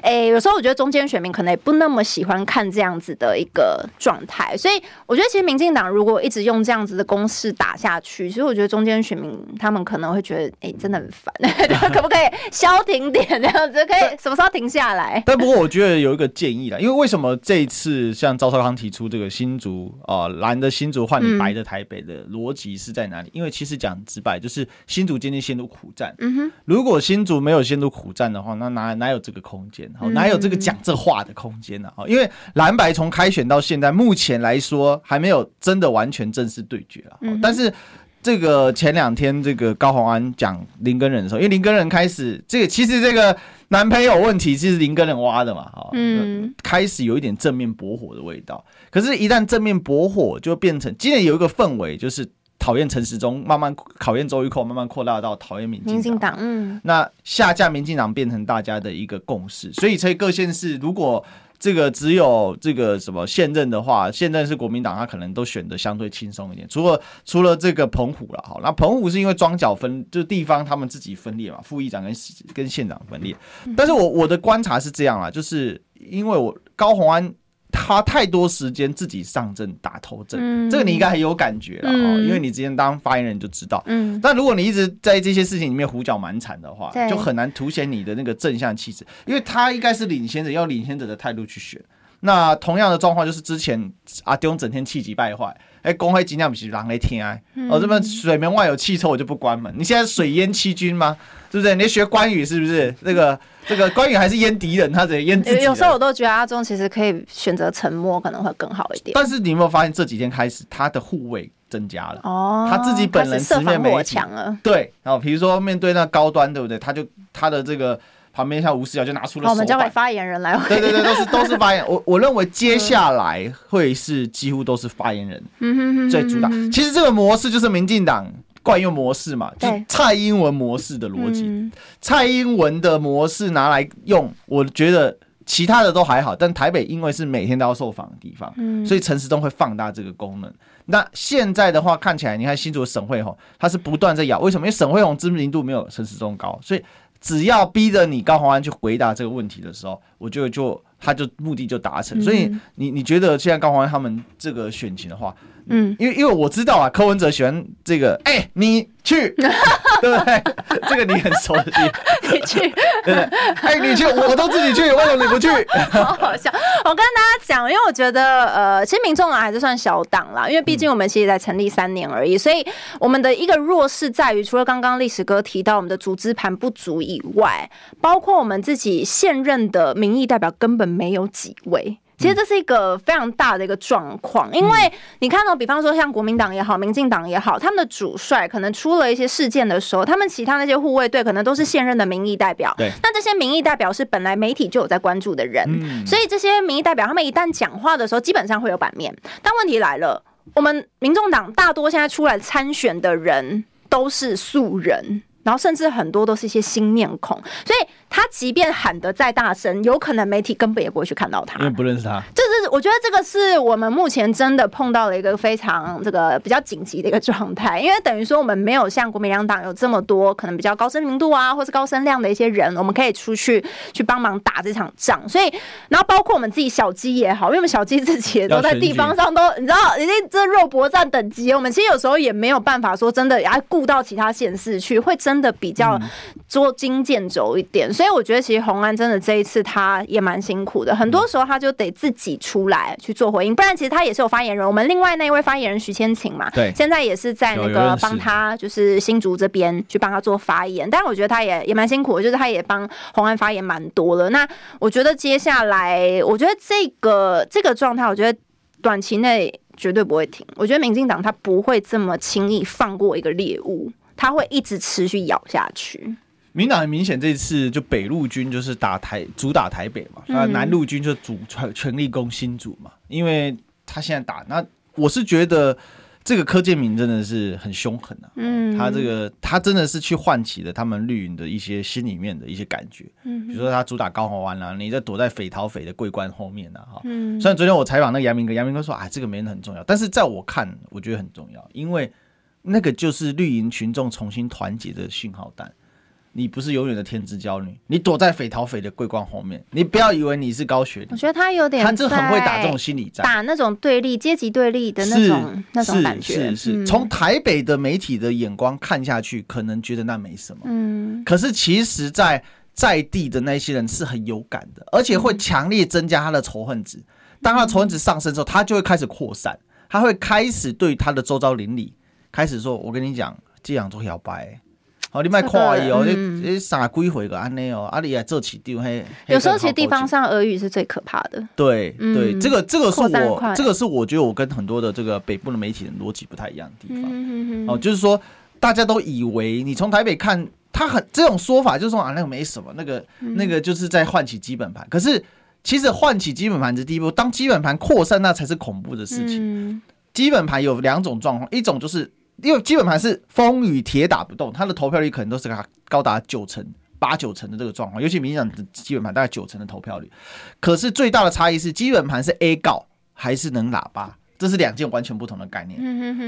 哎、欸，有时候我觉得中间选民可能也不那么喜欢看这样子的一个状态。所以，我觉得其实民进党如果一直用这样子的攻势打下去，其实我觉得中间选民他们可能会觉得，哎、欸，真的很烦，可不可以消停点这样子？可以什么时候停下来？但不过我觉得有一个建议啦，因为为什么这一次像赵少康提出这个新竹啊蓝的新竹换你白的台北的逻辑是在哪里？因为其实讲直白，就是新竹今天陷入苦战。嗯哼，如果新竹没有陷入苦战的话，那哪哪有这个空间？好，哪有这个讲这话的空间呢？啊，因为蓝白从开选到现在，目前来说还没有真的完全正式对决了。但是这个前两天这个高虹安讲林根仁的时候，因为林根仁开始这个其实这个男朋友问题其实林根仁挖的嘛，哈，嗯，开始有一点正面驳火的味道。可是，一旦正面驳火，就变成今天有一个氛围，就是讨厌陈时中，慢慢考验周玉蔻，慢慢扩大到讨厌民进党。嗯，那下架民进党变成大家的一个共识。所以，所以各县市如果这个只有这个什么现任的话，现任是国民党，他可能都选的相对轻松一点。除了除了这个澎湖了，好，那澎湖是因为庄脚分，就是地方他们自己分裂嘛，副议长跟跟县长分裂。但是我我的观察是这样啦，就是因为我高虹安。他太多时间自己上阵打头阵，嗯、这个你应该很有感觉了，嗯、因为你之前当发言人就知道。嗯，但如果你一直在这些事情里面胡搅蛮缠的话，就很难凸显你的那个正向气质。因为他应该是领先者，要领先者的态度去选。那同样的状况就是之前阿丢整天气急败坏，哎，公开尽量不是狼来听哎，哦，这边水门外有汽车我就不关门。你现在水淹七军吗？是不是？你学关羽是不是？那个这个关羽还是淹敌人，他得淹自己。有时候我都觉得阿忠其实可以选择沉默，可能会更好一点。但是你有没有发现这几天开始他的护卫增加了？哦，他自己本人直面媒体了。对，然后比如说面对那高端，对不对？他就他的这个。旁边像吴思瑶就拿出了，我们交给发言人来。对对对，都是都是发言。我我认为接下来会是几乎都是发言人，最主打。其实这个模式就是民进党惯用模式嘛，就蔡英文模式的逻辑。蔡英文的模式拿来用，我觉得其他的都还好，但台北因为是每天都要受访的地方，所以陈时中会放大这个功能。那现在的话看起来，你看新竹省会吼，他是不断在咬，为什么？因为省会红知名度没有陈时中高，所以。只要逼着你高宏安去回答这个问题的时候，我觉得就他就目的就达成。所以你你觉得现在高宏安他们这个选情的话，嗯，因为因为我知道啊，柯文哲喜欢这个，哎、欸，你。去，对 不对？这个你很熟悉。你去，对不对？哎，你去，我都自己去，为什么你不去？好好笑。我跟大家讲，因为我觉得，呃，其实民众党还是算小党啦，因为毕竟我们其实才成立三年而已，所以我们的一个弱势在于，除了刚刚历史哥提到我们的组织盘不足以外，包括我们自己现任的民意代表根本没有几位。其实这是一个非常大的一个状况，因为你看到，比方说像国民党也好，民进党也好，他们的主帅可能出了一些事件的时候，他们其他那些护卫队可能都是现任的民意代表。对，那这些民意代表是本来媒体就有在关注的人，所以这些民意代表他们一旦讲话的时候，基本上会有版面。但问题来了，我们民众党大多现在出来参选的人都是素人，然后甚至很多都是一些新面孔，所以。他即便喊得再大声，有可能媒体根本也不会去看到他，因为不认识他。这是我觉得这个是我们目前真的碰到了一个非常这个比较紧急的一个状态，因为等于说我们没有像国民两党有这么多可能比较高知名度啊，或是高声量的一些人，我们可以出去去帮忙打这场仗。所以，然后包括我们自己小鸡也好，因为我们小鸡自己也都在地方上都你知道，已经这肉搏战等级，我们其实有时候也没有办法说真的要顾到其他县市去，会真的比较捉襟见肘一点。所以我觉得，其实红安真的这一次他也蛮辛苦的，很多时候他就得自己出来去做回应，不然其实他也是有发言人。我们另外那一位发言人徐千晴嘛，对，现在也是在那个帮他，就是新竹这边去帮他做发言。但是我觉得他也也蛮辛苦的，就是他也帮红安发言蛮多了。那我觉得接下来，我觉得这个这个状态，我觉得短期内绝对不会停。我觉得民进党他不会这么轻易放过一个猎物。他会一直持续咬下去。民党很明显，这次就北陆军就是打台主打台北嘛，那南陆军就主全全力攻新竹嘛，因为他现在打，那我是觉得这个柯建明真的是很凶狠啊，嗯，他这个他真的是去唤起了他们绿营的一些心里面的一些感觉，嗯，比如说他主打高雄湾啊，你在躲在匪逃匪的桂冠后面啊，哈，嗯，虽然昨天我采访那个杨明哥，杨明哥说啊，这个没人很重要，但是在我看，我觉得很重要，因为那个就是绿营群众重新团结的讯号弹。你不是永远的天之骄女，你躲在匪逃匪的桂冠后面，你不要以为你是高学历。我觉得他有点，他就很会打这种心理战，打那种对立、阶级对立的那种那种感觉。是是是，从、嗯、台北的媒体的眼光看下去，可能觉得那没什么。嗯，可是其实，在在地的那些人是很有感的，而且会强烈增加他的仇恨值。当他的仇恨值上升之后，他就会开始扩散，他会开始对他的周遭邻里开始说：“我跟你讲，这样做摇摆。”哦，你卖快哦，你你傻几回个安内哦，阿里也做起丢嘿。有时候其实地方上俄语是最可怕的。对对，这个这个是我这个是我觉得我跟很多的这个北部的媒体人逻辑不太一样的地方。哦，就是说大家都以为你从台北看，他很这种说法就是说啊，那个没什么，那个那个就是在唤起基本盘。可是其实唤起基本盘是第一步，当基本盘扩散，那才是恐怖的事情。基本盘有两种状况，一种就是。因为基本盘是风雨铁打不动，他的投票率可能都是高达九成、八九成的这个状况，尤其民进党的基本盘大概九成的投票率。可是最大的差异是，基本盘是 A 告还是能喇叭，这是两件完全不同的概念。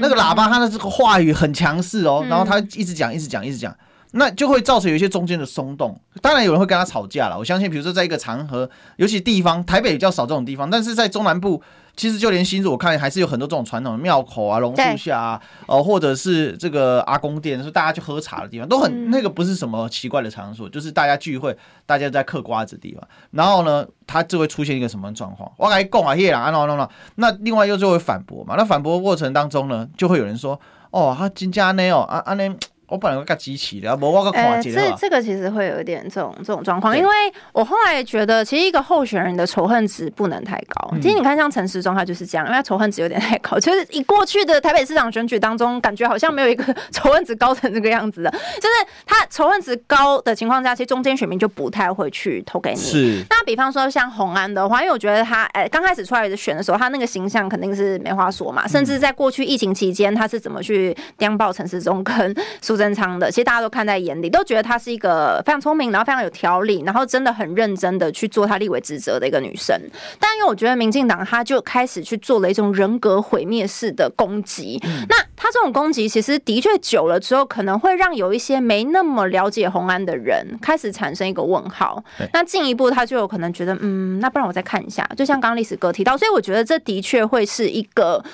那个喇叭，他的这个话语很强势哦，然后他一直讲、一直讲、一直讲，那就会造成有一些中间的松动。当然有人会跟他吵架了，我相信，比如说在一个场合，尤其地方，台北比较少这种地方，但是在中南部。其实就连新竹，我看还是有很多这种传统的庙口啊、榕树下啊，哦、呃，或者是这个阿公店，是大家去喝茶的地方，都很、嗯、那个不是什么奇怪的场所，就是大家聚会，大家在嗑瓜子的地方。然后呢，他就会出现一个什么状况？我来讲啊，耶啦，啊，no no no。那另外又就会反驳嘛。那反驳过程当中呢，就会有人说，哦，他金家呢哦，啊啊呢。我本来会较支持的，无我个看这这个其实会有一点这种这种状况，因为我后来觉得，其实一个候选人的仇恨值不能太高。其实你看，像陈时中他就是这样，因为他仇恨值有点太高。就是以过去的台北市长选举当中，感觉好像没有一个仇恨值高成这个样子的。就是他仇恨值高的情况下，其实中间选民就不太会去投给你。是。那比方说像洪安的话，因为我觉得他哎刚开始出来的选的时候，他那个形象肯定是没话说嘛。甚至在过去疫情期间，他是怎么去颠爆陈时中跟苏贞昌的？其实大家。都看在眼里，都觉得她是一个非常聪明，然后非常有条理，然后真的很认真的去做她立委职责的一个女生。但因为我觉得民进党她就开始去做了一种人格毁灭式的攻击。嗯、那她这种攻击其实的确久了之后，可能会让有一些没那么了解红安的人开始产生一个问号。那进一步他就有可能觉得，嗯，那不然我再看一下。就像刚刚历史哥提到，所以我觉得这的确会是一个。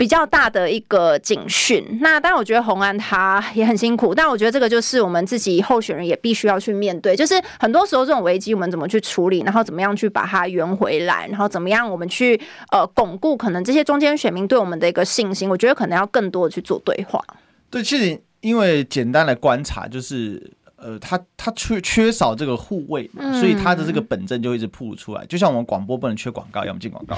比较大的一个警讯。那当然，我觉得红安他也很辛苦，但我觉得这个就是我们自己候选人也必须要去面对。就是很多时候这种危机，我们怎么去处理，然后怎么样去把它圆回来，然后怎么样我们去呃巩固可能这些中间选民对我们的一个信心。我觉得可能要更多的去做对话。对，其实因为简单的观察，就是呃，他他缺缺少这个护卫嘛，嗯、所以他的这个本证就一直暴露出来。就像我们广播不能缺广告，要么进广告。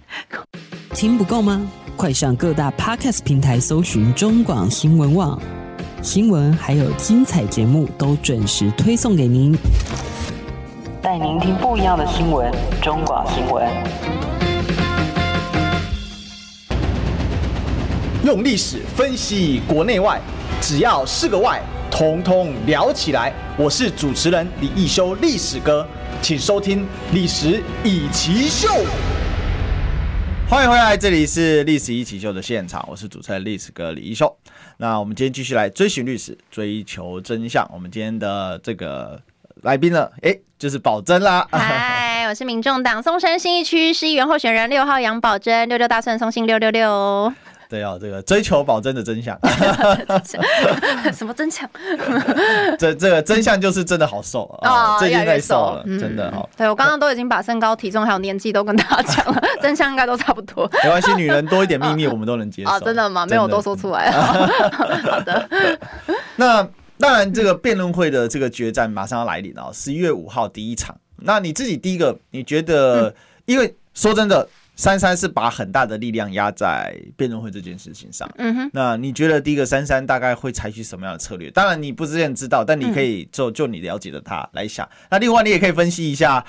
听不够吗？快上各大 Podcast 平台搜寻中广新闻网新闻，还有精彩节目都准时推送给您，带您听不一样的新闻。中广新闻用历史分析国内外，只要是个“外”，统统聊起来。我是主持人李易修，历史哥，请收听《历史易起秀》。欢迎回来，这里是历史易起秀的现场，我是主持人历史哥李易修。那我们今天继续来追寻历史，追求真相。我们今天的这个来宾呢，哎，就是宝珍啦。嗨，我是民众党松山新义区市议员候选人六号杨宝珍，六六大顺，松信六六六。对哦，这个追求保真的真相，什么真相？这这个真相就是真的好瘦啊，最近在瘦了，真的好。对，我刚刚都已经把身高、体重还有年纪都跟大家讲了，真相应该都差不多。没关系，女人多一点秘密我们都能接受。啊，真的吗？没有都说出来。好的。那当然，这个辩论会的这个决战马上要来临了，十一月五号第一场。那你自己第一个，你觉得？因为说真的。珊珊是把很大的力量压在辩论会这件事情上。嗯哼，那你觉得第一个珊珊大概会采取什么样的策略？当然你不是很知道，但你可以就就你了解的他来想。那另外你也可以分析一下。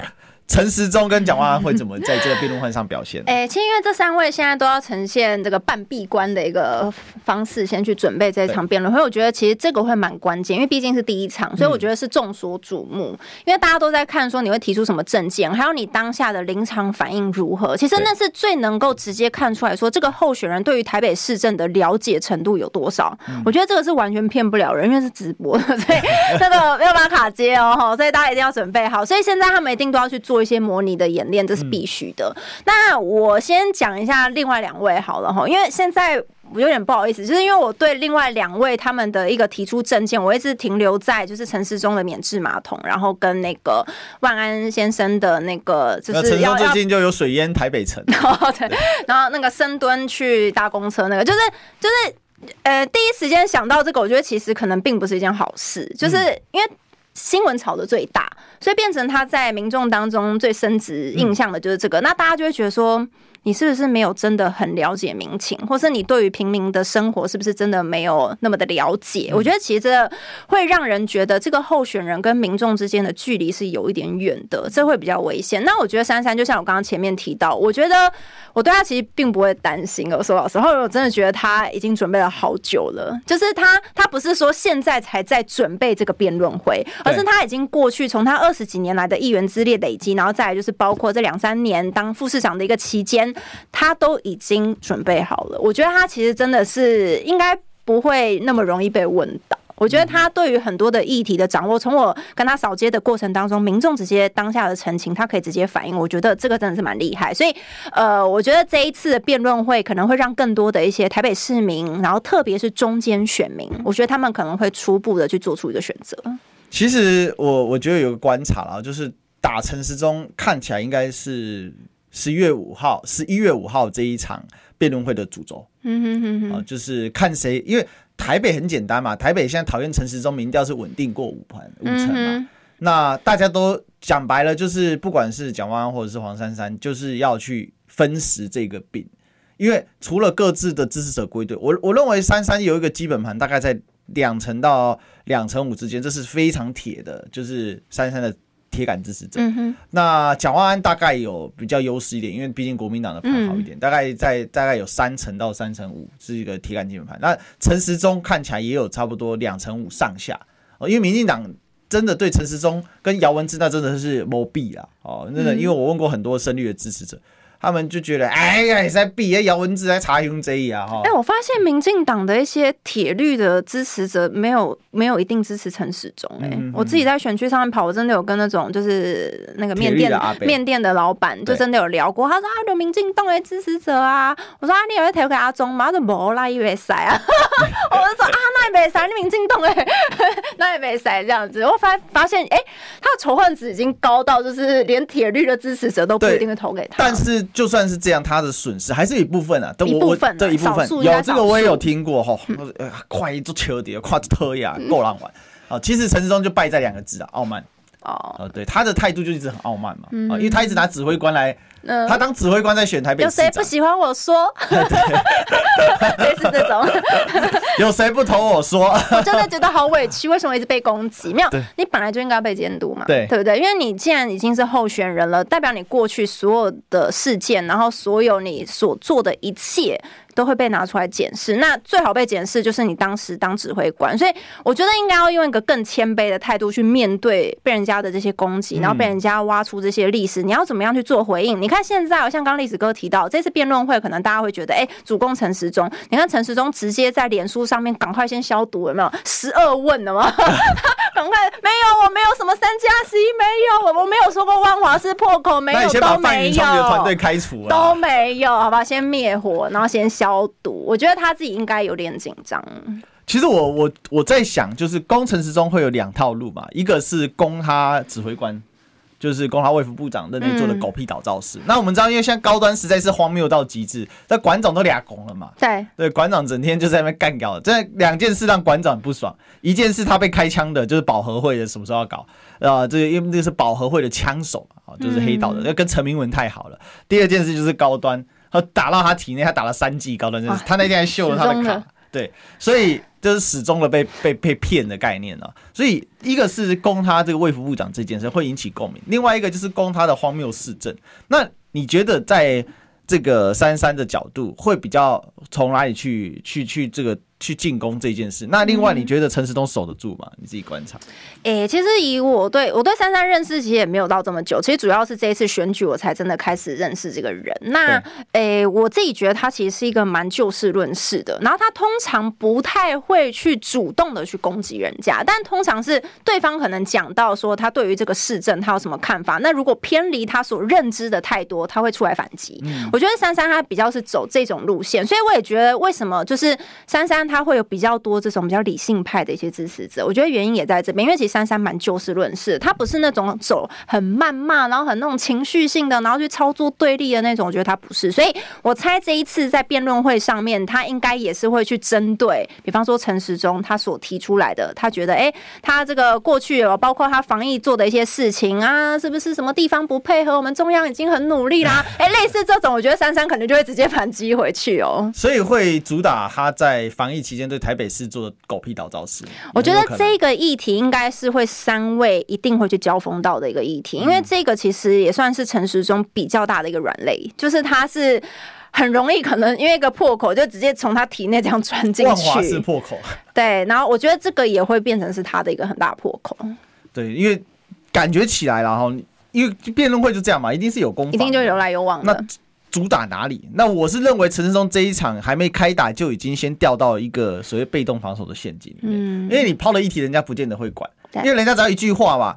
陈时中跟蒋万安会怎么在这个辩论会上表现？哎、欸，其实因为这三位现在都要呈现这个半闭关的一个方式，先去准备这一场辩论会。我觉得其实这个会蛮关键，因为毕竟是第一场，所以我觉得是众所瞩目。嗯、因为大家都在看说你会提出什么证件，还有你当下的临场反应如何。其实那是最能够直接看出来说这个候选人对于台北市政的了解程度有多少。嗯、我觉得这个是完全骗不了人，因为是直播的，所以 这个没有办法卡接哦。所以大家一定要准备好。所以现在他们一定都要去做一些模拟的。演练这是必须的。嗯、那我先讲一下另外两位好了哈，因为现在我有点不好意思，就是因为我对另外两位他们的一个提出政见，我一直停留在就是陈时中的免治马桶，然后跟那个万安先生的那个就是要最近就有水淹台北城，对，然后那个深蹲去搭公车那个，就是就是呃第一时间想到这个，我觉得其实可能并不是一件好事，就是因为。新闻炒的最大，所以变成他在民众当中最深植印象的就是这个，那大家就会觉得说。你是不是没有真的很了解民情，或是你对于平民的生活是不是真的没有那么的了解？我觉得其实这会让人觉得这个候选人跟民众之间的距离是有一点远的，这会比较危险。那我觉得珊珊就像我刚刚前面提到，我觉得我对他其实并不会担心。我说老实话，我真的觉得他已经准备了好久了，就是他他不是说现在才在准备这个辩论会，而是他已经过去从他二十几年来的议员资历累积，然后再来就是包括这两三年当副市长的一个期间。他都已经准备好了，我觉得他其实真的是应该不会那么容易被问到。我觉得他对于很多的议题的掌握，从我跟他扫街的过程当中，民众直接当下的陈情，他可以直接反映。我觉得这个真的是蛮厉害。所以，呃，我觉得这一次的辩论会可能会让更多的一些台北市民，然后特别是中间选民，我觉得他们可能会初步的去做出一个选择。其实我我觉得有个观察啦，就是打陈时中看起来应该是。十一月五号，十一月五号这一场辩论会的主轴，嗯哼哼哼，啊，就是看谁，因为台北很简单嘛，台北现在讨厌陈时中民调是稳定过五盘五成嘛，嗯、那大家都讲白了，就是不管是蒋万安或者是黄珊珊，就是要去分食这个饼，因为除了各自的支持者归队，我我认为珊珊有一个基本盘，大概在两成到两成五之间，这是非常铁的，就是珊珊的。铁杆支持者，嗯、那蒋万安大概有比较优势一点，因为毕竟国民党的盘好一点，嗯、大概在大概有三成到三成五是一个铁杆基本盘。那陈时中看起来也有差不多两成五上下哦，因为民进党真的对陈时中跟姚文智那真的是谋币啊哦，真的，因为我问过很多深绿的支持者。他们就觉得，哎呀，你在比啊，姚文智在查用这一啊，哈。哎，我发现民进党的一些铁律的支持者没有没有一定支持陈时中，哎，我自己在选区上面跑，我真的有跟那种就是那个面店面店的老板，就真的有聊过，他说啊，有民进党的支持者啊，我说啊，你有在投给阿中吗？他说没啦，以为塞啊，我就说啊，那也没塞，你民进党哎，那也没塞这样子，我发发现，哎，他的仇恨值已经高到就是连铁律的支持者都不一定会投给他，但是。就算是这样，他的损失还是一部分啊，一部分，这一部分。有这个我也有听过哈，快一做车底，快特呀，够浪漫啊！其实陈世忠就败在两个字啊，傲慢。哦，对，他的态度就一直很傲慢嘛，啊因为他一直拿指挥官来。他当指挥官在选台北，有谁不喜欢我说？类似这种，有谁不投我说？我真的觉得好委屈，为什么一直被攻击？没有，你本来就应该被监督嘛，对，对不对？因为你既然已经是候选人了，代表你过去所有的事件，然后所有你所做的一切。都会被拿出来检视，那最好被检视就是你当时当指挥官，所以我觉得应该要用一个更谦卑的态度去面对被人家的这些攻击，然后被人家挖出这些历史，你要怎么样去做回应？你看现在，像刚刚历史哥提到这次辩论会，可能大家会觉得，哎，主攻陈时中，你看陈时中直接在脸书上面赶快先消毒，有没有？十二问了吗？赶快，没有，我没有什么三加十一，没有，我我没有说过万华是破口，没有，都没有，团队开除都没有，好吧，先灭火，然后先消。消毒，我觉得他自己应该有点紧张。其实我我我在想，就是攻陈时中会有两套路嘛，一个是攻他指挥官就是公他卫副部长任内做的狗屁倒灶事。嗯、那我们知道，因为现在高端实在是荒谬到极致，那馆长都俩拱了嘛。对对，馆长整天就在那边干掉了，这两件事让馆长不爽。一件事他被开枪的，就是保和会的什么时候要搞啊？这个因为这个是保和会的枪手啊，就是黑道的，要、嗯、跟陈明文太好了。第二件事就是高端，他打到他体内，他打了三剂高端针，他那天还秀了他的卡。对，所以就是始终的被 被被骗的概念了。所以一个是攻他这个卫副部长这件事会引起共鸣，另外一个就是攻他的荒谬市政。那你觉得在这个三三的角度会比较从哪里去去去这个？去进攻这件事，那另外你觉得陈时东守得住吗？你自己观察。诶、欸，其实以我对我对珊珊认识，其实也没有到这么久。其实主要是这一次选举，我才真的开始认识这个人。那，诶、欸，我自己觉得他其实是一个蛮就事论事的。然后他通常不太会去主动的去攻击人家，但通常是对方可能讲到说他对于这个市政他有什么看法，那如果偏离他所认知的太多，他会出来反击。嗯、我觉得珊珊她比较是走这种路线，所以我也觉得为什么就是三三。他会有比较多这种比较理性派的一些支持者，我觉得原因也在这边，因为其实珊珊蛮就事论事，他不是那种走很谩骂，然后很那种情绪性的，然后去操作对立的那种，我觉得他不是，所以我猜这一次在辩论会上面，他应该也是会去针对，比方说陈时中他所提出来的，他觉得哎，他这个过去有包括他防疫做的一些事情啊，是不是什么地方不配合？我们中央已经很努力啦，哎，类似这种，我觉得珊珊可能就会直接反击回去哦，所以会主打他在防疫期间对台北市做的狗屁倒灶事，我觉得这个议题应该是会三位一定会去交锋到的一个议题，因为这个其实也算是陈时中比较大的一个软肋，就是他是很容易可能因为一个破口就直接从他体内这样穿进去，万华式破口。对，然后我觉得这个也会变成是他的一个很大破口。对，因为感觉起来了哈，因为辩论会就这样嘛，一定是有攻，一定就有来有往的。主打哪里？那我是认为陈时中这一场还没开打就已经先掉到一个所谓被动防守的陷阱里面。嗯，因为你抛了一题，人家不见得会管，因为人家只要一句话嘛。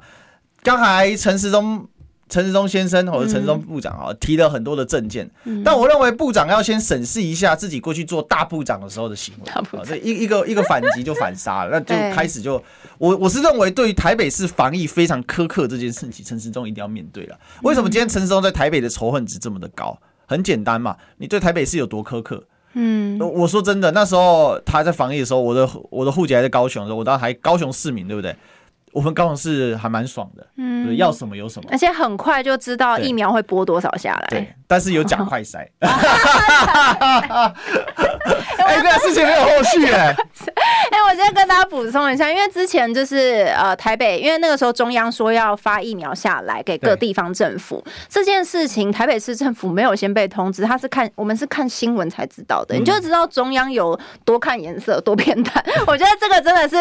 刚才陈时中、陈时中先生或者陈时中部长啊提了很多的政见，但我认为部长要先审视一下自己过去做大部长的时候的行为。啊，这一一个一个反击就反杀了，那就 开始就我我是认为对于台北市防疫非常苛刻这件事情，陈时中一定要面对了。为什么今天陈时中在台北的仇恨值这么的高？很简单嘛，你对台北市有多苛刻？嗯，我说真的，那时候他在防疫的时候，我的我的户籍还在高雄的时候，我当时还高雄市民，对不对？我们高雄市还蛮爽的，嗯，要什么有什么，而且很快就知道疫苗会拨多少下来。对，但是有假快筛。哎，这个事情没有后续哎。哎，我先跟大家补充一下，因为之前就是呃台北，因为那个时候中央说要发疫苗下来给各地方政府这件事情，台北市政府没有先被通知，他是看我们是看新闻才知道的，你就知道中央有多看颜色、多偏袒。我觉得这个真的是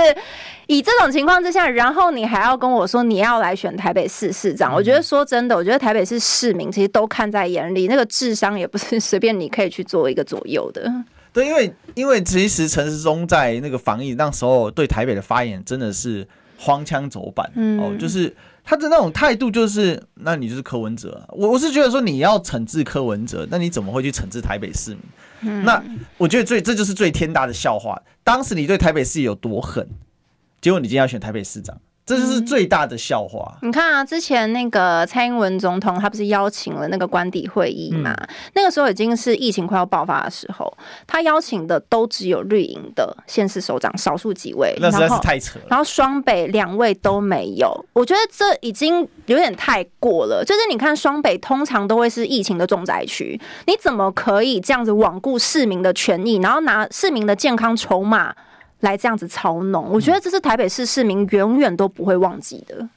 以这种情况之下，然后。然后你还要跟我说你要来选台北市市长，我觉得说真的，我觉得台北市市民其实都看在眼里，那个智商也不是随便你可以去做一个左右的。对，因为因为其实陈时中在那个防疫那时候对台北的发言真的是荒腔走板，嗯、哦，就是他的那种态度就是，那你就是柯文哲。我我是觉得说你要惩治柯文哲，那你怎么会去惩治台北市民？嗯、那我觉得最这就是最天大的笑话。当时你对台北市有多狠，结果你今天要选台北市长。这就是最大的笑话。嗯。你看啊，之前那个蔡英文总统，他不是邀请了那个官邸会议嘛？嗯、那个时候已经是疫情快要爆发的时候，他邀请的都只有绿营的县市首长少数几位，那实在是太扯了。然后双北两位都没有，我觉得这已经有点太过了。就是你看双北通常都会是疫情的重灾区，你怎么可以这样子罔顾市民的权益，然后拿市民的健康筹码？来这样子操弄，我觉得这是台北市市民永远都不会忘记的。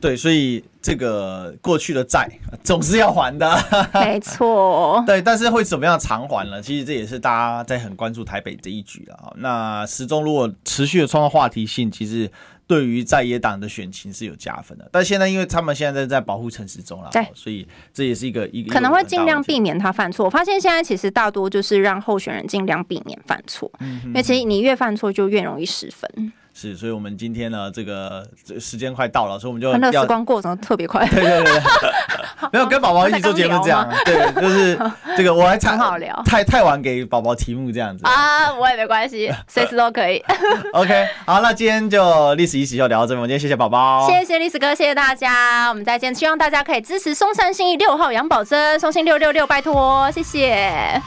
对，所以这个过去的债总是要还的。没 错。对，但是会怎么样偿还呢？其实这也是大家在很关注台北这一局啊。那时钟如果持续的创造话题性，其实。对于在野党的选情是有加分的，但现在因为他们现在在保护城市中了，对，所以这也是一个一个可能会尽量避免他犯错。我发现现在其实大多就是让候选人尽量避免犯错，嗯、因为其实你越犯错就越容易失分。是，所以我们今天呢，这个这个时间快到了，所以我们就那时光过得特别快。对对对，没有跟宝宝一起做节目这样，对，就是这个我还太好聊，太太晚给宝宝题目这样子啊，我也没关系，随时都可以。OK，好，那今天就历史一起就聊到这边，我们今天谢谢宝宝，谢谢历史哥，谢谢大家，我们再见，希望大家可以支持松山信义六号杨宝珍，松信六六六，拜托，谢谢。